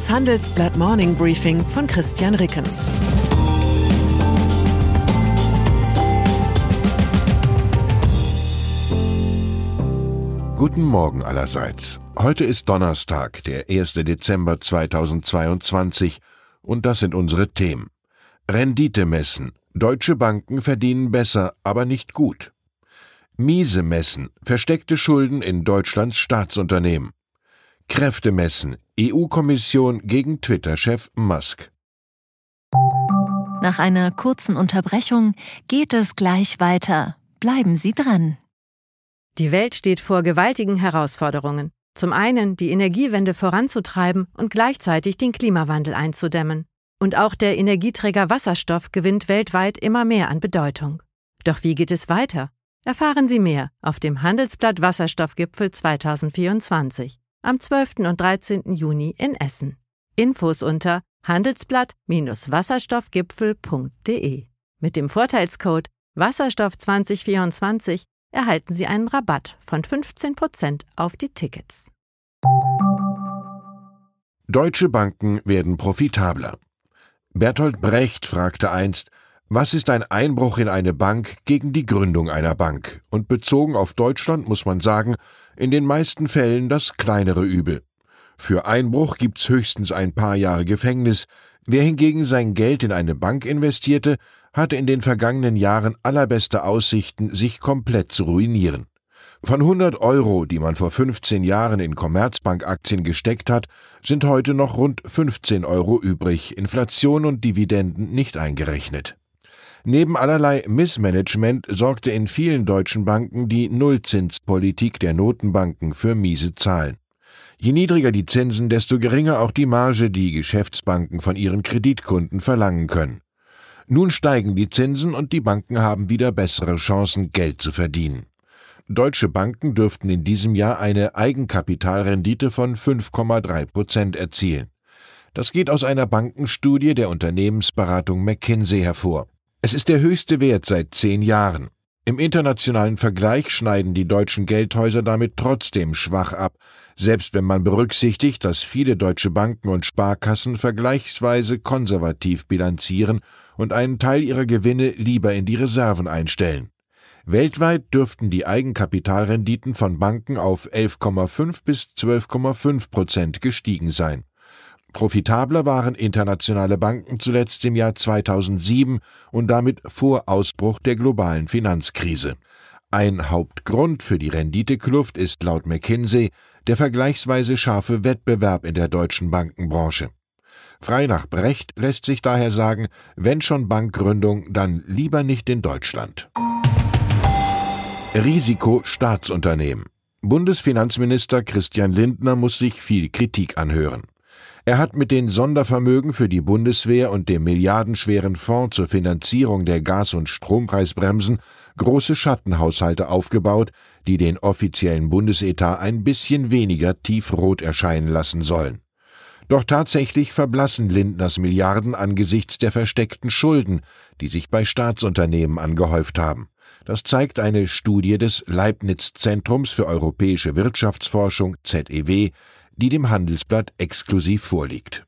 Das Handelsblatt Morning Briefing von Christian Rickens. Guten Morgen allerseits. Heute ist Donnerstag, der 1. Dezember 2022 und das sind unsere Themen. Rendite messen. Deutsche Banken verdienen besser, aber nicht gut. Miese messen. Versteckte Schulden in Deutschlands Staatsunternehmen. Kräfte messen. EU-Kommission gegen Twitter-Chef Musk. Nach einer kurzen Unterbrechung geht es gleich weiter. Bleiben Sie dran. Die Welt steht vor gewaltigen Herausforderungen. Zum einen die Energiewende voranzutreiben und gleichzeitig den Klimawandel einzudämmen. Und auch der Energieträger Wasserstoff gewinnt weltweit immer mehr an Bedeutung. Doch wie geht es weiter? Erfahren Sie mehr auf dem Handelsblatt Wasserstoffgipfel 2024 am 12. und 13. Juni in Essen. Infos unter handelsblatt-wasserstoffgipfel.de. Mit dem Vorteilscode Wasserstoff 2024 erhalten Sie einen Rabatt von 15% auf die Tickets. Deutsche Banken werden profitabler. Bertolt Brecht fragte einst, was ist ein Einbruch in eine Bank gegen die Gründung einer Bank? Und bezogen auf Deutschland muss man sagen, in den meisten Fällen das kleinere Übel. Für Einbruch gibt's höchstens ein paar Jahre Gefängnis. Wer hingegen sein Geld in eine Bank investierte, hatte in den vergangenen Jahren allerbeste Aussichten, sich komplett zu ruinieren. Von 100 Euro, die man vor 15 Jahren in Commerzbank-Aktien gesteckt hat, sind heute noch rund 15 Euro übrig, Inflation und Dividenden nicht eingerechnet. Neben allerlei Missmanagement sorgte in vielen deutschen Banken die Nullzinspolitik der Notenbanken für miese Zahlen. Je niedriger die Zinsen, desto geringer auch die Marge, die Geschäftsbanken von ihren Kreditkunden verlangen können. Nun steigen die Zinsen und die Banken haben wieder bessere Chancen, Geld zu verdienen. Deutsche Banken dürften in diesem Jahr eine Eigenkapitalrendite von 5,3 Prozent erzielen. Das geht aus einer Bankenstudie der Unternehmensberatung McKinsey hervor. Es ist der höchste Wert seit zehn Jahren. Im internationalen Vergleich schneiden die deutschen Geldhäuser damit trotzdem schwach ab, selbst wenn man berücksichtigt, dass viele deutsche Banken und Sparkassen vergleichsweise konservativ bilanzieren und einen Teil ihrer Gewinne lieber in die Reserven einstellen. Weltweit dürften die Eigenkapitalrenditen von Banken auf 11,5 bis 12,5 Prozent gestiegen sein. Profitabler waren internationale Banken zuletzt im Jahr 2007 und damit vor Ausbruch der globalen Finanzkrise. Ein Hauptgrund für die Renditekluft ist laut McKinsey der vergleichsweise scharfe Wettbewerb in der deutschen Bankenbranche. Frei nach Brecht lässt sich daher sagen, wenn schon Bankgründung, dann lieber nicht in Deutschland. Risiko Staatsunternehmen. Bundesfinanzminister Christian Lindner muss sich viel Kritik anhören. Er hat mit den Sondervermögen für die Bundeswehr und dem milliardenschweren Fonds zur Finanzierung der Gas- und Strompreisbremsen große Schattenhaushalte aufgebaut, die den offiziellen Bundesetat ein bisschen weniger tiefrot erscheinen lassen sollen. Doch tatsächlich verblassen Lindners Milliarden angesichts der versteckten Schulden, die sich bei Staatsunternehmen angehäuft haben. Das zeigt eine Studie des Leibniz Zentrums für europäische Wirtschaftsforschung ZEW, die dem Handelsblatt exklusiv vorliegt.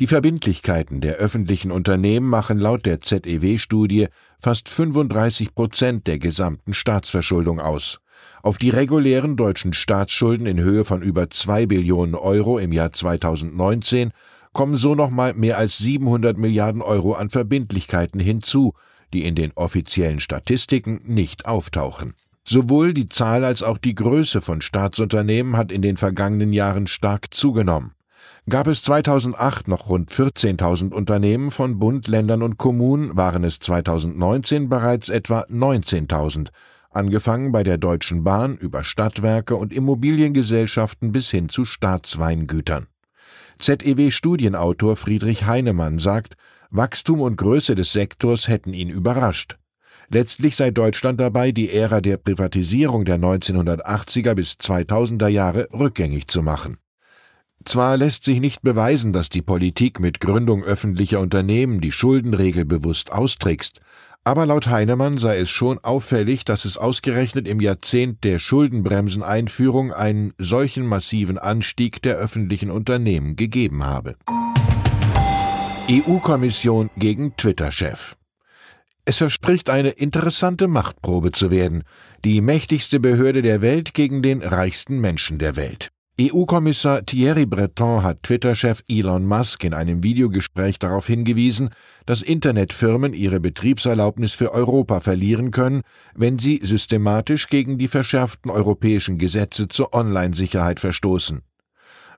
Die Verbindlichkeiten der öffentlichen Unternehmen machen laut der ZEW-Studie fast 35 Prozent der gesamten Staatsverschuldung aus. Auf die regulären deutschen Staatsschulden in Höhe von über 2 Billionen Euro im Jahr 2019 kommen so nochmal mehr als 700 Milliarden Euro an Verbindlichkeiten hinzu, die in den offiziellen Statistiken nicht auftauchen. Sowohl die Zahl als auch die Größe von Staatsunternehmen hat in den vergangenen Jahren stark zugenommen. Gab es 2008 noch rund 14.000 Unternehmen von Bund, Ländern und Kommunen, waren es 2019 bereits etwa 19.000, angefangen bei der Deutschen Bahn über Stadtwerke und Immobiliengesellschaften bis hin zu Staatsweingütern. ZEW-Studienautor Friedrich Heinemann sagt, Wachstum und Größe des Sektors hätten ihn überrascht. Letztlich sei Deutschland dabei, die Ära der Privatisierung der 1980er bis 2000er Jahre rückgängig zu machen. Zwar lässt sich nicht beweisen, dass die Politik mit Gründung öffentlicher Unternehmen die Schuldenregel bewusst austrickst, aber laut Heinemann sei es schon auffällig, dass es ausgerechnet im Jahrzehnt der Schuldenbremseneinführung einen solchen massiven Anstieg der öffentlichen Unternehmen gegeben habe. EU-Kommission gegen Twitter-Chef. Es verspricht eine interessante Machtprobe zu werden, die mächtigste Behörde der Welt gegen den reichsten Menschen der Welt. EU-Kommissar Thierry Breton hat Twitter-Chef Elon Musk in einem Videogespräch darauf hingewiesen, dass Internetfirmen ihre Betriebserlaubnis für Europa verlieren können, wenn sie systematisch gegen die verschärften europäischen Gesetze zur Online-Sicherheit verstoßen.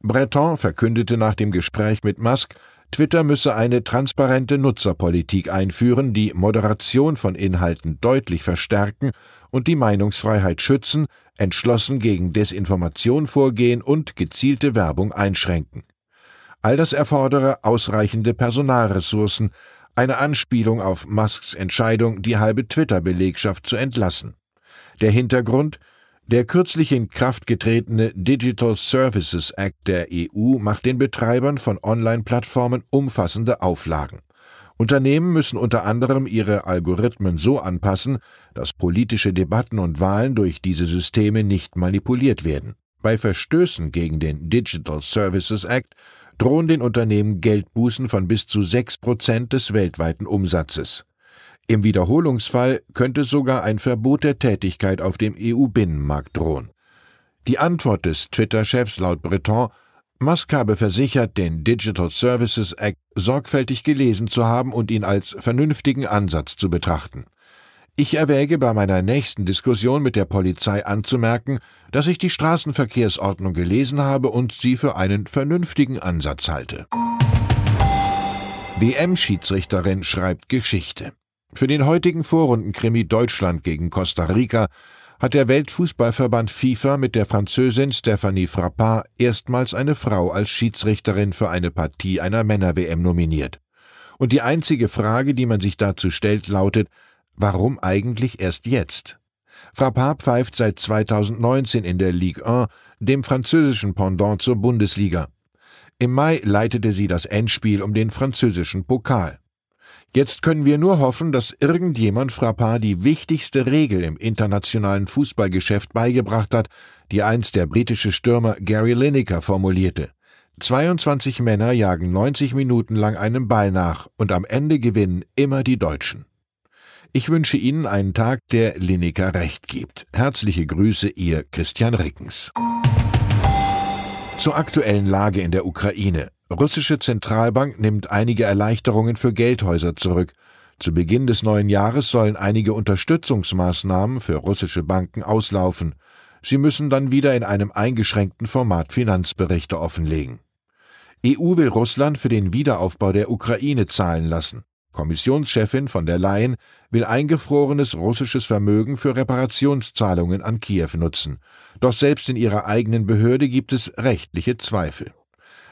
Breton verkündete nach dem Gespräch mit Musk, Twitter müsse eine transparente Nutzerpolitik einführen, die Moderation von Inhalten deutlich verstärken und die Meinungsfreiheit schützen, entschlossen gegen Desinformation vorgehen und gezielte Werbung einschränken. All das erfordere ausreichende Personalressourcen, eine Anspielung auf Musks Entscheidung, die halbe Twitter-Belegschaft zu entlassen. Der Hintergrund der kürzlich in Kraft getretene Digital Services Act der EU macht den Betreibern von Online-Plattformen umfassende Auflagen. Unternehmen müssen unter anderem ihre Algorithmen so anpassen, dass politische Debatten und Wahlen durch diese Systeme nicht manipuliert werden. Bei Verstößen gegen den Digital Services Act drohen den Unternehmen Geldbußen von bis zu sechs Prozent des weltweiten Umsatzes. Im Wiederholungsfall könnte sogar ein Verbot der Tätigkeit auf dem EU-Binnenmarkt drohen. Die Antwort des Twitter-Chefs laut Breton Musk habe versichert, den Digital Services Act sorgfältig gelesen zu haben und ihn als vernünftigen Ansatz zu betrachten. Ich erwäge bei meiner nächsten Diskussion mit der Polizei anzumerken, dass ich die Straßenverkehrsordnung gelesen habe und sie für einen vernünftigen Ansatz halte. WM-Schiedsrichterin schreibt Geschichte. Für den heutigen Vorrundenkrimi Deutschland gegen Costa Rica hat der Weltfußballverband FIFA mit der Französin Stephanie Frappard erstmals eine Frau als Schiedsrichterin für eine Partie einer Männer-WM nominiert. Und die einzige Frage, die man sich dazu stellt, lautet, warum eigentlich erst jetzt? Frappard pfeift seit 2019 in der Ligue 1, dem französischen Pendant zur Bundesliga. Im Mai leitete sie das Endspiel um den französischen Pokal. Jetzt können wir nur hoffen, dass irgendjemand Frappard die wichtigste Regel im internationalen Fußballgeschäft beigebracht hat, die einst der britische Stürmer Gary Lineker formulierte. 22 Männer jagen 90 Minuten lang einem Ball nach und am Ende gewinnen immer die Deutschen. Ich wünsche Ihnen einen Tag, der Lineker recht gibt. Herzliche Grüße, Ihr Christian Rickens. Zur aktuellen Lage in der Ukraine. Russische Zentralbank nimmt einige Erleichterungen für Geldhäuser zurück. Zu Beginn des neuen Jahres sollen einige Unterstützungsmaßnahmen für russische Banken auslaufen. Sie müssen dann wieder in einem eingeschränkten Format Finanzberichte offenlegen. EU will Russland für den Wiederaufbau der Ukraine zahlen lassen. Kommissionschefin von der Leyen will eingefrorenes russisches Vermögen für Reparationszahlungen an Kiew nutzen. Doch selbst in ihrer eigenen Behörde gibt es rechtliche Zweifel.